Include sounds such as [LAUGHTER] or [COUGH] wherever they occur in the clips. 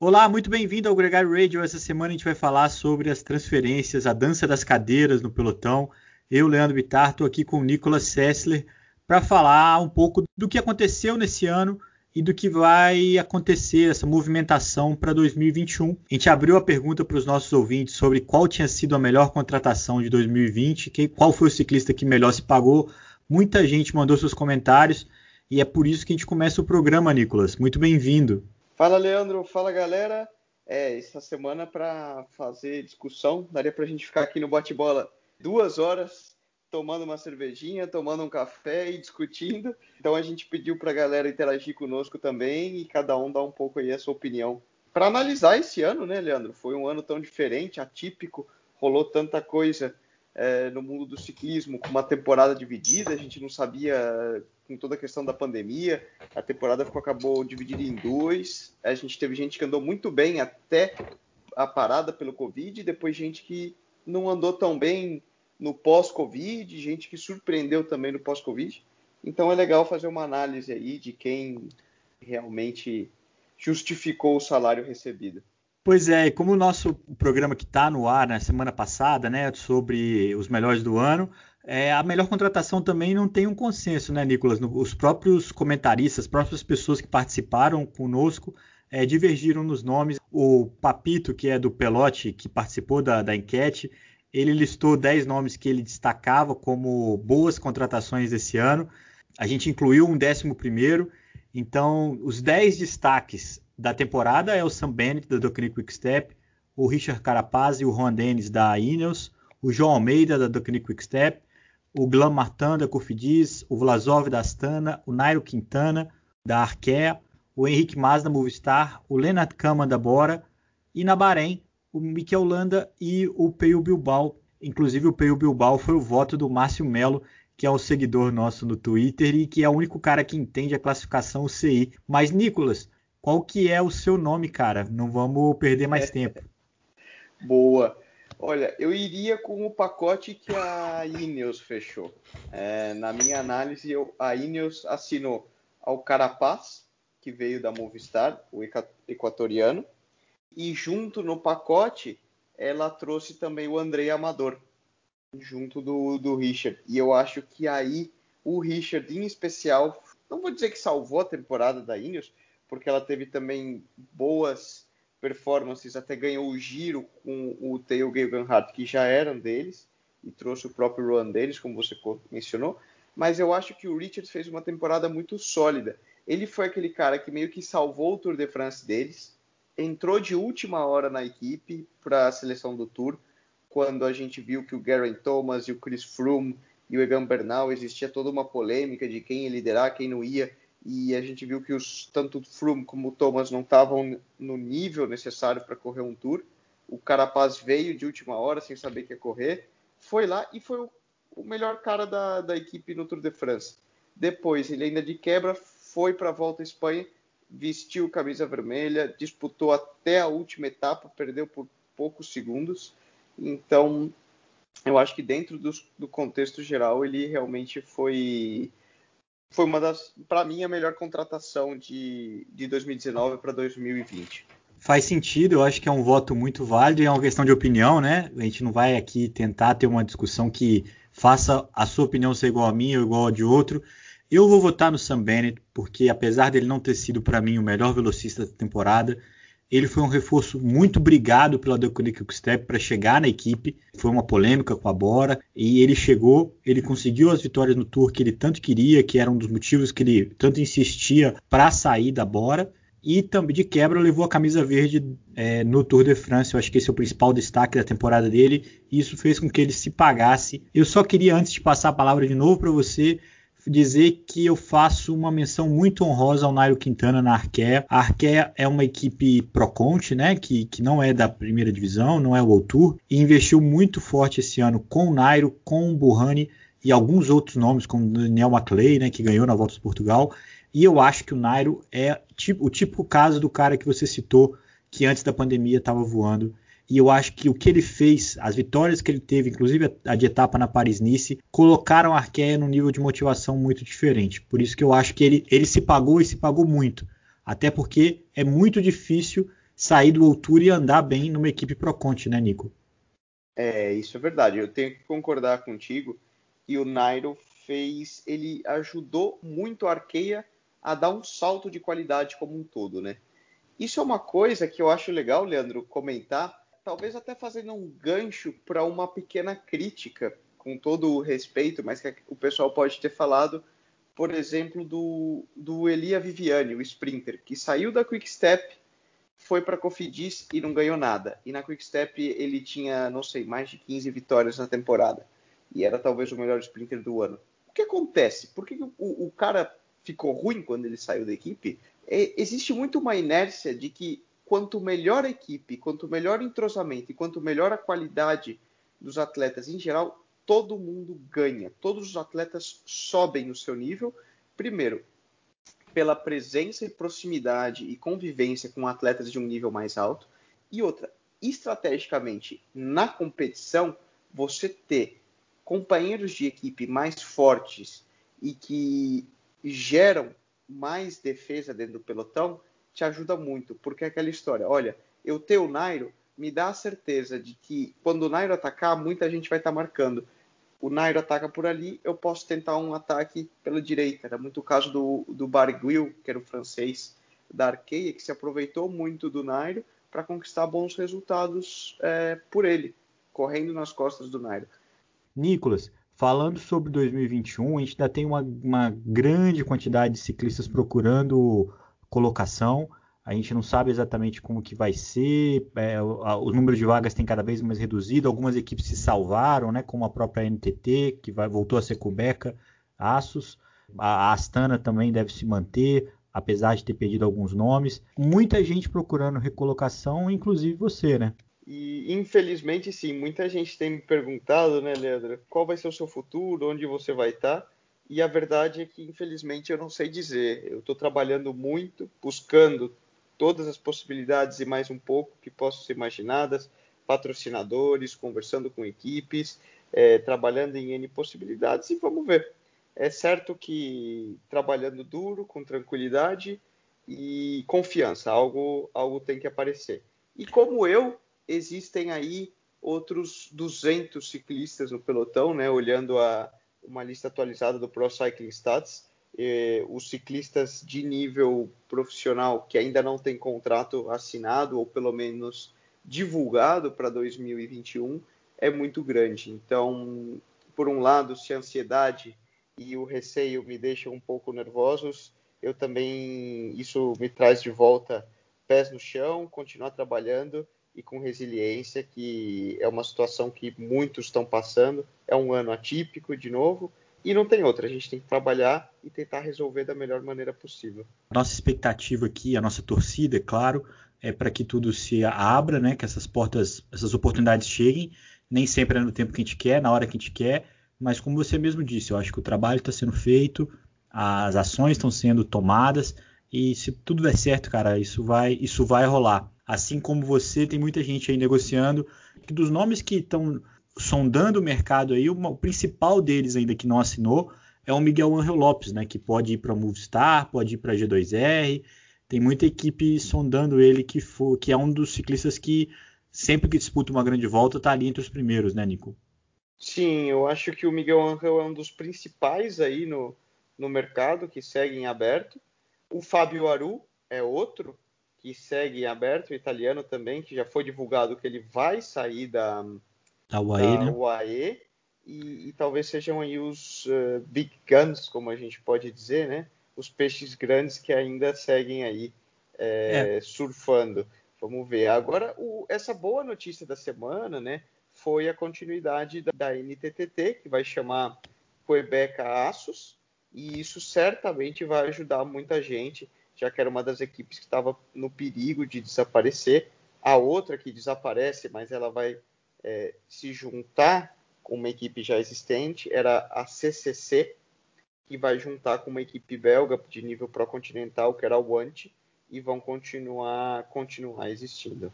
Olá, muito bem-vindo ao Gregário Radio. Essa semana a gente vai falar sobre as transferências, a dança das cadeiras no pelotão. Eu, Leandro Bittar, estou aqui com o Nicolas Sessler para falar um pouco do que aconteceu nesse ano e do que vai acontecer, essa movimentação para 2021. A gente abriu a pergunta para os nossos ouvintes sobre qual tinha sido a melhor contratação de 2020, qual foi o ciclista que melhor se pagou. Muita gente mandou seus comentários e é por isso que a gente começa o programa, Nicolas. Muito bem-vindo. Fala, Leandro. Fala, galera. É, essa semana para fazer discussão, daria para a gente ficar aqui no bate-bola duas horas, tomando uma cervejinha, tomando um café e discutindo. Então a gente pediu para a galera interagir conosco também e cada um dar um pouco aí a sua opinião. Para analisar esse ano, né, Leandro? Foi um ano tão diferente, atípico, rolou tanta coisa é, no mundo do ciclismo, com uma temporada dividida, a gente não sabia com toda a questão da pandemia, a temporada ficou, acabou dividida em dois, a gente teve gente que andou muito bem até a parada pelo Covid, e depois gente que não andou tão bem no pós-Covid, gente que surpreendeu também no pós-Covid. Então é legal fazer uma análise aí de quem realmente justificou o salário recebido. Pois é, como o nosso programa que está no ar na semana passada, né, sobre os melhores do ano, é, a melhor contratação também não tem um consenso, né, Nicolas? Os próprios comentaristas, as próprias pessoas que participaram conosco é, divergiram nos nomes. O Papito, que é do Pelote, que participou da, da enquete, ele listou 10 nomes que ele destacava como boas contratações desse ano. A gente incluiu um décimo primeiro. Então, os 10 destaques da temporada é o Sam Bennett, da Docnic Quickstep, o Richard Carapaz e o Juan Dennis, da Ineos, o João Almeida, da Docnic Quickstep, o Glam Martin, da Cofidis, o Vlasov, da Astana, o Nairo Quintana, da Arkea, o Henrique Mas, da Movistar, o Lennart Kaman, da Bora, e na Bahrein, o Mikel Landa e o Peio Bilbao. Inclusive, o Peio Bilbao foi o voto do Márcio Melo, que é o seguidor nosso no Twitter e que é o único cara que entende a classificação UCI. Mas, Nicolas, qual que é o seu nome, cara? Não vamos perder mais é. tempo. Boa. Olha, eu iria com o pacote que a Ineos fechou. É, na minha análise, eu, a Ineos assinou ao Carapaz, que veio da Movistar, o equatoriano, e junto no pacote ela trouxe também o André Amador, junto do, do Richard. E eu acho que aí o Richard, em especial, não vou dizer que salvou a temporada da Ineos, porque ela teve também boas performances, até ganhou o giro com o Theo Geoghegan que já eram deles, e trouxe o próprio Rowan Dennis, como você mencionou, mas eu acho que o Richards fez uma temporada muito sólida. Ele foi aquele cara que meio que salvou o Tour de France deles, entrou de última hora na equipe para a seleção do Tour, quando a gente viu que o Geraint Thomas e o Chris Froome e o Egan Bernal existia toda uma polêmica de quem ia liderar, quem não ia, e a gente viu que os, tanto Froome como o Thomas não estavam no nível necessário para correr um tour. O Carapaz veio de última hora sem saber que ia correr, foi lá e foi o, o melhor cara da, da equipe no Tour de France. Depois, ele ainda de quebra foi para a volta à Espanha, vestiu camisa vermelha, disputou até a última etapa, perdeu por poucos segundos. Então, eu acho que dentro do, do contexto geral, ele realmente foi foi uma das, para mim, a melhor contratação de, de 2019 para 2020. Faz sentido, eu acho que é um voto muito válido e é uma questão de opinião, né? A gente não vai aqui tentar ter uma discussão que faça a sua opinião ser igual a minha ou igual a de outro. Eu vou votar no Sam Bennett, porque apesar dele não ter sido para mim o melhor velocista da temporada, ele foi um reforço muito brigado pela Deconic Step para chegar na equipe. Foi uma polêmica com a Bora e ele chegou, ele conseguiu as vitórias no Tour que ele tanto queria, que era um dos motivos que ele tanto insistia para sair da Bora. E também de quebra levou a camisa verde é, no Tour de France. Eu acho que esse é o principal destaque da temporada dele. E isso fez com que ele se pagasse. Eu só queria, antes de passar a palavra de novo para você, dizer que eu faço uma menção muito honrosa ao Nairo Quintana na Arkea. A Arkea é uma equipe Proconte, né, que, que não é da primeira divisão, não é o Tour, e investiu muito forte esse ano com o Nairo, com o Burrani e alguns outros nomes, como Daniel Maclay, né, que ganhou na Volta de Portugal. E eu acho que o Nairo é tipo, o típico caso do cara que você citou, que antes da pandemia estava voando e eu acho que o que ele fez, as vitórias que ele teve, inclusive a de etapa na Paris-Nice, colocaram a Arkea num nível de motivação muito diferente. Por isso que eu acho que ele, ele se pagou e se pagou muito. Até porque é muito difícil sair do altura e andar bem numa equipe Pro Conte, né, Nico? É, isso é verdade. Eu tenho que concordar contigo que o Nairo fez, ele ajudou muito a Arqueia a dar um salto de qualidade como um todo, né? Isso é uma coisa que eu acho legal, Leandro, comentar, talvez até fazendo um gancho para uma pequena crítica, com todo o respeito, mas que o pessoal pode ter falado, por exemplo, do, do Elia Viviani, o sprinter, que saiu da Quick Step, foi para a Cofidis e não ganhou nada. E na Quick Step ele tinha, não sei, mais de 15 vitórias na temporada. E era talvez o melhor sprinter do ano. O que acontece? Por que o, o cara ficou ruim quando ele saiu da equipe? É, existe muito uma inércia de que quanto melhor a equipe, quanto melhor o entrosamento e quanto melhor a qualidade dos atletas em geral, todo mundo ganha. Todos os atletas sobem no seu nível. Primeiro, pela presença e proximidade e convivência com atletas de um nível mais alto. E outra, estrategicamente, na competição, você ter companheiros de equipe mais fortes e que geram mais defesa dentro do pelotão te ajuda muito, porque é aquela história, olha, eu ter o Nairo me dá a certeza de que quando o Nairo atacar, muita gente vai estar tá marcando. O Nairo ataca por ali, eu posso tentar um ataque pela direita. Era muito o caso do, do Barguil, que era o francês da Arqueia, que se aproveitou muito do Nairo para conquistar bons resultados é, por ele, correndo nas costas do Nairo. Nicolas, Falando sobre 2021, a gente ainda tem uma, uma grande quantidade de ciclistas procurando colocação. A gente não sabe exatamente como que vai ser. É, o, número de vagas tem cada vez mais reduzido. Algumas equipes se salvaram, né, como a própria NTT, que vai, voltou a ser Cubeca, Aços. A, a Astana também deve se manter, apesar de ter perdido alguns nomes. Muita gente procurando recolocação, inclusive você, né? E infelizmente, sim, muita gente tem me perguntado, né, Leandro, qual vai ser o seu futuro, onde você vai estar. E a verdade é que, infelizmente, eu não sei dizer. Eu estou trabalhando muito, buscando todas as possibilidades e mais um pouco que possam ser imaginadas, patrocinadores, conversando com equipes, é, trabalhando em N possibilidades e vamos ver. É certo que trabalhando duro, com tranquilidade e confiança, algo, algo tem que aparecer. E como eu, existem aí outros 200 ciclistas no pelotão, né? Olhando a uma lista atualizada do Pro Cycling Stats, os ciclistas de nível profissional que ainda não têm contrato assinado ou pelo menos divulgado para 2021 é muito grande. Então, por um lado, se a ansiedade e o receio me deixam um pouco nervosos, eu também isso me traz de volta pés no chão, continuar trabalhando e com resiliência, que é uma situação que muitos estão passando. É um ano atípico, de novo, e não tem outra. A gente tem que trabalhar e tentar resolver da melhor maneira possível. Nossa expectativa aqui, a nossa torcida, é claro, é para que tudo se abra, né? Que essas portas, essas oportunidades cheguem. Nem sempre é no tempo que a gente quer, na hora que a gente quer, mas como você mesmo disse, eu acho que o trabalho está sendo feito, as ações estão sendo tomadas e se tudo der certo, cara, isso vai, isso vai rolar. Assim como você, tem muita gente aí negociando. Que dos nomes que estão sondando o mercado aí, o principal deles ainda que não assinou é o Miguel Angel Lopes, né? Que pode ir para Movistar, pode ir para G2R. Tem muita equipe sondando ele que, for, que é um dos ciclistas que sempre que disputa uma grande volta está ali entre os primeiros, né, Nico? Sim, eu acho que o Miguel Angel é um dos principais aí no, no mercado que segue em aberto. O Fábio Aru é outro que segue em aberto, o italiano também, que já foi divulgado que ele vai sair da, da UAE, da né? UAE e, e, talvez sejam aí os uh, big guns, como a gente pode dizer, né? Os peixes grandes que ainda seguem aí é, é. surfando. Vamos ver. Agora, o, essa boa notícia da semana, né? Foi a continuidade da, da NTTT, que vai chamar Quebec Aços, e isso certamente vai ajudar muita gente já que era uma das equipes que estava no perigo de desaparecer. A outra que desaparece, mas ela vai é, se juntar com uma equipe já existente, era a CCC, que vai juntar com uma equipe belga de nível pró-continental, que era a Want, e vão continuar, continuar existindo.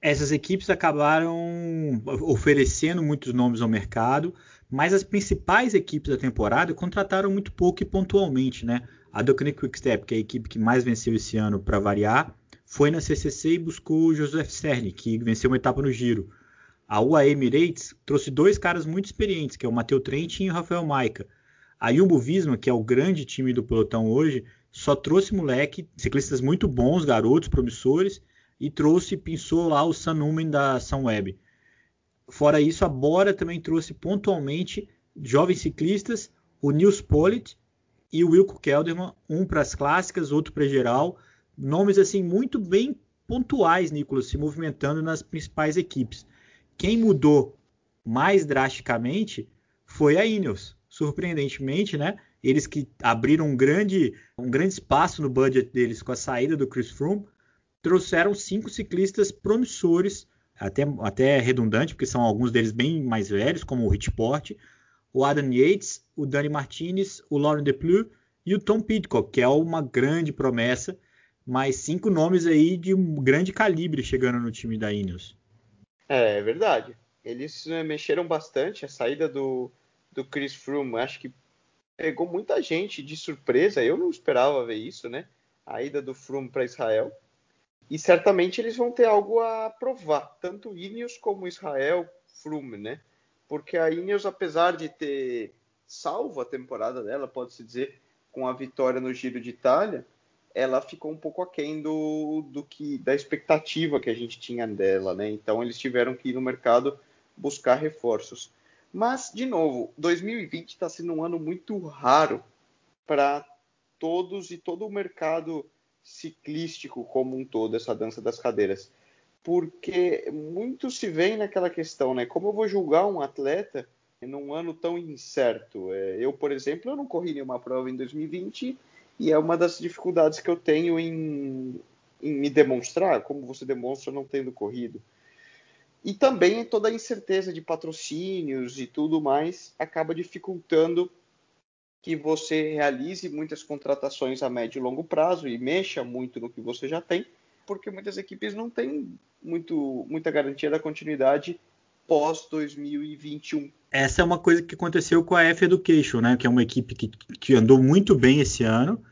Essas equipes acabaram oferecendo muitos nomes ao mercado, mas as principais equipes da temporada contrataram muito pouco e pontualmente, né? A Deconic Quickstep, que é a equipe que mais venceu esse ano para variar, foi na CCC e buscou o Joseph Cerny, que venceu uma etapa no Giro. A UAE Emirates trouxe dois caras muito experientes, que é o Matheus Trentin e o Rafael Maica. A Jumbo Visma, que é o grande time do pelotão hoje, só trouxe moleque, ciclistas muito bons, garotos, promissores, e trouxe, pensou lá o Sanumen da Sunweb. Fora isso, a Bora também trouxe pontualmente jovens ciclistas, o Nils Pollitt e o Wilco Kelderman, um para as clássicas, outro para geral, nomes assim muito bem pontuais, Nicolas, se movimentando nas principais equipes. Quem mudou mais drasticamente foi a Ineos. Surpreendentemente, né? Eles que abriram um grande, um grande espaço no budget deles com a saída do Chris Froome, trouxeram cinco ciclistas promissores, até, até redundante, porque são alguns deles bem mais velhos, como o Richport, o Adam Yates, o Dani Martinez, o Lauren Deplu e o Tom Pidcock, que é uma grande promessa mais cinco nomes aí de um grande calibre chegando no time da Ineos. É, é verdade. Eles né, mexeram bastante. A saída do, do Chris Froome, acho que pegou muita gente de surpresa. Eu não esperava ver isso, né? A ida do Froome para Israel. E certamente eles vão ter algo a provar, tanto Ineos como Israel, Froome, né? Porque a Ineos, apesar de ter salvo a temporada dela, pode-se dizer, com a vitória no Giro de Itália, ela ficou um pouco aquém do, do que da expectativa que a gente tinha dela, né? Então eles tiveram que ir no mercado buscar reforços. Mas, de novo, 2020 está sendo um ano muito raro para todos e todo o mercado ciclístico como um todo, essa dança das cadeiras. Porque muito se vem naquela questão, né? Como eu vou julgar um atleta num ano tão incerto? É, eu, por exemplo, eu não corri nenhuma prova em 2020 e é uma das dificuldades que eu tenho em, em me demonstrar, como você demonstra não tendo corrido. E também toda a incerteza de patrocínios e tudo mais acaba dificultando que você realize muitas contratações a médio e longo prazo e mexa muito no que você já tem, porque muitas equipes não têm muito, muita garantia da continuidade pós 2021. Essa é uma coisa que aconteceu com a F Education, né? Que é uma equipe que, que andou muito bem esse ano,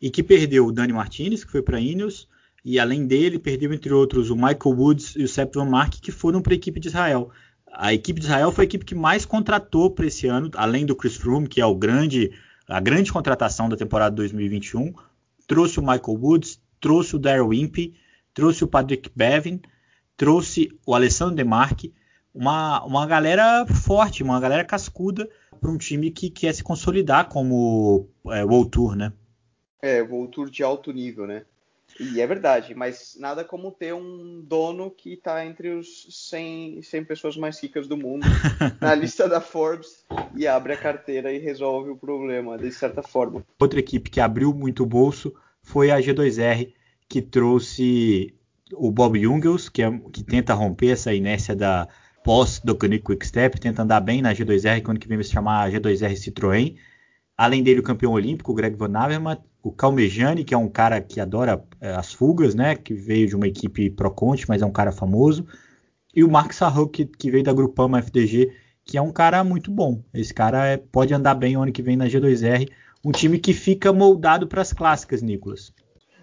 e que perdeu o Dani Martinez, que foi para a Ineos, e além dele perdeu, entre outros, o Michael Woods e o Sepp Van Mark, que foram para a equipe de Israel. A equipe de Israel foi a equipe que mais contratou para esse ano, além do Chris Froome, que é o grande, a grande contratação da temporada 2021. Trouxe o Michael Woods, trouxe o Darryl Impey, trouxe o Patrick Bevin, trouxe o Alessandro Demarque, uma, uma galera forte, uma galera cascuda para um time que quer se consolidar como é, World Tour, né? É, o Tour de alto nível, né? E é verdade, mas nada como ter um dono que está entre os 100, 100 pessoas mais ricas do mundo [LAUGHS] na lista da Forbes e abre a carteira e resolve o problema, de certa forma. Outra equipe que abriu muito o bolso foi a G2R, que trouxe o Bob Jungels, que, é, que tenta romper essa inércia da pós do Quick Step, tenta andar bem na G2R, quando que vem se chamar G2R Citroën. Além dele, o campeão olímpico, o Greg Van Avermaet, o Calmejani, que é um cara que adora é, as fugas, né? Que veio de uma equipe Pro Conte, mas é um cara famoso. E o Mark Sarro, que, que veio da Grupama FDG, que é um cara muito bom. Esse cara é, pode andar bem o ano que vem na G2R. Um time que fica moldado para as clássicas, Nicolas.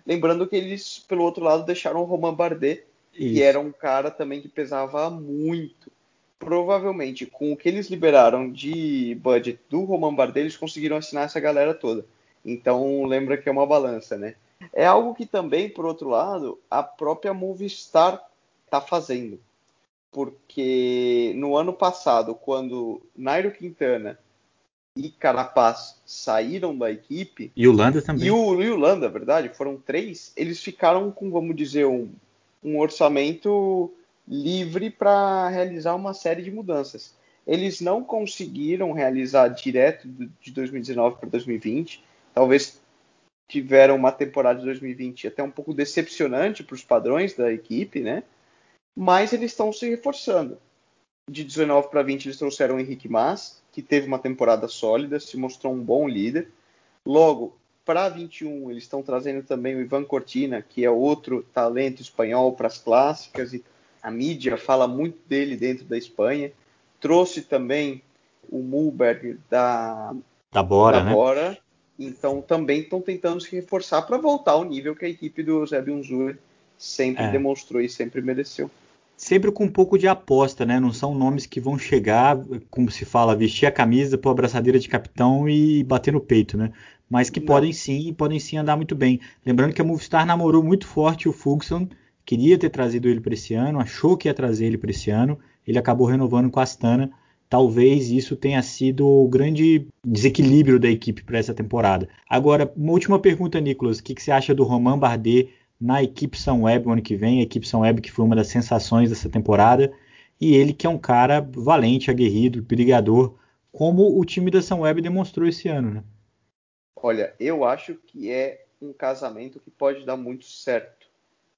Lembrando que eles, pelo outro lado, deixaram o Romain Bardet, Isso. que era um cara também que pesava muito. Provavelmente, com o que eles liberaram de budget do Romain Bardet, eles conseguiram assinar essa galera toda. Então lembra que é uma balança, né? É algo que também, por outro lado, a própria Movistar está fazendo. Porque no ano passado, quando Nairo Quintana e Carapaz saíram da equipe. E o Landa também. E o, e o Landa, verdade, foram três. Eles ficaram com, vamos dizer, um, um orçamento livre para realizar uma série de mudanças. Eles não conseguiram realizar direto de 2019 para 2020 talvez tiveram uma temporada de 2020 até um pouco decepcionante para os padrões da equipe, né? Mas eles estão se reforçando. De 19 para 20 eles trouxeram o Henrique Mas, que teve uma temporada sólida, se mostrou um bom líder. Logo, para 21 eles estão trazendo também o Ivan Cortina, que é outro talento espanhol para as clássicas e a mídia fala muito dele dentro da Espanha. Trouxe também o Mulberg da da Bora, da né? então também estão tentando se reforçar para voltar ao nível que a equipe do Zé Unzur sempre é. demonstrou e sempre mereceu. Sempre com um pouco de aposta, né? Não são nomes que vão chegar, como se fala, vestir a camisa, pôr a abraçadeira de capitão e bater no peito, né? Mas que Não. podem sim, podem sim andar muito bem. Lembrando que a Movistar namorou muito forte o Fuglsang, queria ter trazido ele para esse ano, achou que ia trazer ele para esse ano, ele acabou renovando com a Astana talvez isso tenha sido o grande desequilíbrio da equipe para essa temporada. Agora, uma última pergunta, Nicolas: o que, que, você acha do Romain Bardet na equipe São Web ano que vem? A equipe São Web que foi uma das sensações dessa temporada, e ele que é um cara valente, aguerrido, brigador, como o time da São Web demonstrou esse ano, né? Olha, eu acho que é um casamento que pode dar muito certo.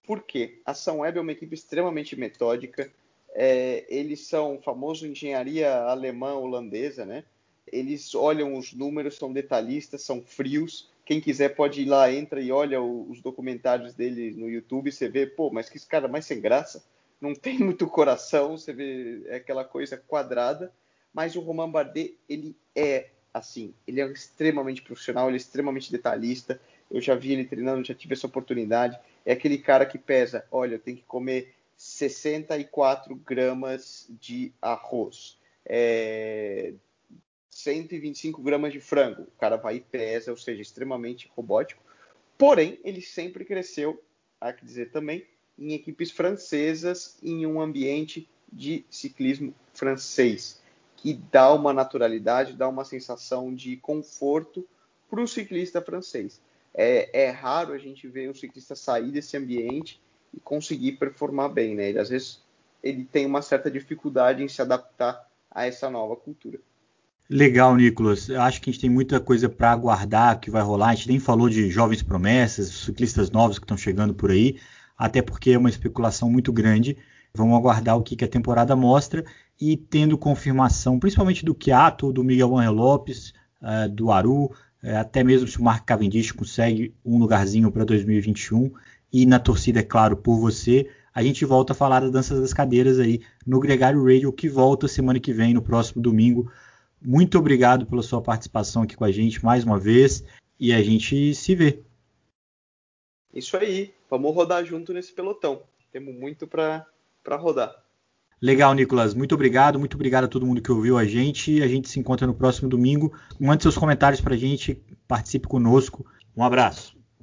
Por quê? A São Web é uma equipe extremamente metódica, é, eles são famoso engenharia alemã holandesa, né? Eles olham os números, são detalhistas, são frios. Quem quiser pode ir lá, entra e olha os documentários dele no YouTube, você vê, pô, mas que esse cara mais sem graça, não tem [LAUGHS] muito coração, você vê é aquela coisa quadrada, mas o Romain Bardet, ele é assim, ele é extremamente profissional, ele é extremamente detalhista, eu já vi ele treinando, já tive essa oportunidade, é aquele cara que pesa, olha, eu tenho que comer 64 gramas de arroz, é, 125 gramas de frango. O cara vai e pesa, ou seja, extremamente robótico. Porém, ele sempre cresceu, há que dizer também, em equipes francesas, em um ambiente de ciclismo francês, que dá uma naturalidade, dá uma sensação de conforto para o ciclista francês. É, é, raro a gente ver um ciclista sair desse ambiente e conseguir performar bem, né? Ele, às vezes ele tem uma certa dificuldade em se adaptar a essa nova cultura. Legal, Nicolas. Eu acho que a gente tem muita coisa para aguardar que vai rolar. A gente nem falou de jovens promessas, ciclistas novos que estão chegando por aí, até porque é uma especulação muito grande. Vamos aguardar o que, que a temporada mostra e tendo confirmação, principalmente do Kiato, do Miguel Angel Lopes, uh, do Aru, uh, até mesmo se o Mark Cavendish consegue um lugarzinho para 2021 e na torcida, é claro, por você. A gente volta a falar da Dança das Cadeiras aí no Gregário Radio, que volta semana que vem, no próximo domingo. Muito obrigado pela sua participação aqui com a gente mais uma vez e a gente se vê. Isso aí, vamos rodar junto nesse pelotão. Temos muito para rodar. Legal, Nicolas. Muito obrigado. Muito obrigado a todo mundo que ouviu a gente. A gente se encontra no próximo domingo. Mande seus comentários para a gente. Participe conosco. Um abraço.